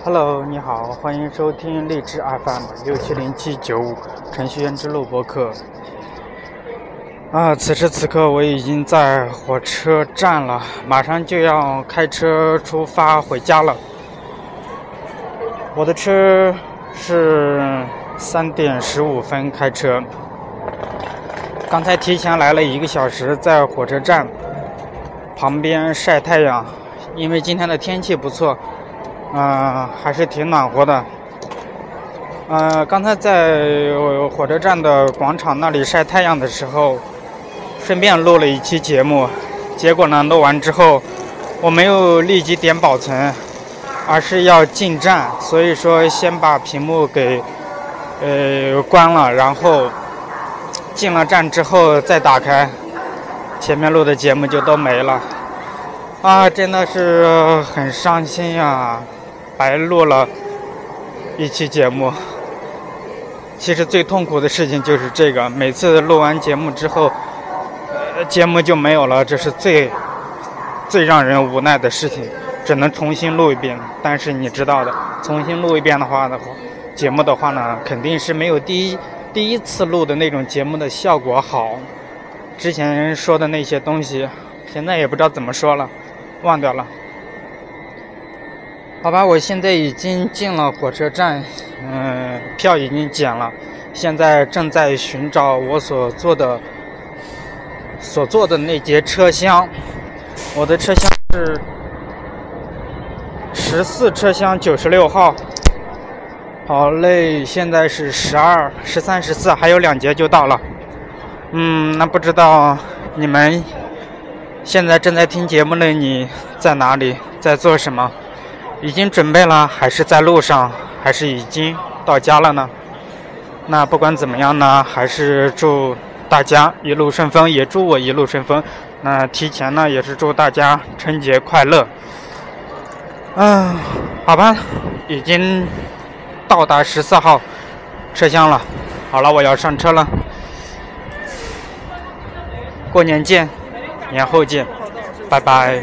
Hello，你好，欢迎收听荔枝 FM 六七零七九五程序员之路播客。啊，此时此刻我已经在火车站了，马上就要开车出发回家了。我的车是三点十五分开车，刚才提前来了一个小时，在火车站旁边晒太阳，因为今天的天气不错，嗯，还是挺暖和的。呃，刚才在火车站的广场那里晒太阳的时候。顺便录了一期节目，结果呢，录完之后我没有立即点保存，而是要进站，所以说先把屏幕给呃关了，然后进了站之后再打开，前面录的节目就都没了，啊，真的是很伤心呀，还录了一期节目。其实最痛苦的事情就是这个，每次录完节目之后。呃节目就没有了，这是最最让人无奈的事情，只能重新录一遍。但是你知道的，重新录一遍的话的话，节目的话呢，肯定是没有第一第一次录的那种节目的效果好。之前说的那些东西，现在也不知道怎么说了，忘掉了。好吧，我现在已经进了火车站，嗯，票已经检了，现在正在寻找我所坐的。所坐的那节车厢，我的车厢是十四车厢九十六号。好嘞，现在是十二、十三、十四，还有两节就到了。嗯，那不知道你们现在正在听节目的你在哪里，在做什么？已经准备了，还是在路上，还是已经到家了呢？那不管怎么样呢，还是祝。大家一路顺风，也祝我一路顺风。那提前呢，也是祝大家春节快乐。嗯，好吧，已经到达十四号车厢了。好了，我要上车了。过年见，年后见，拜拜。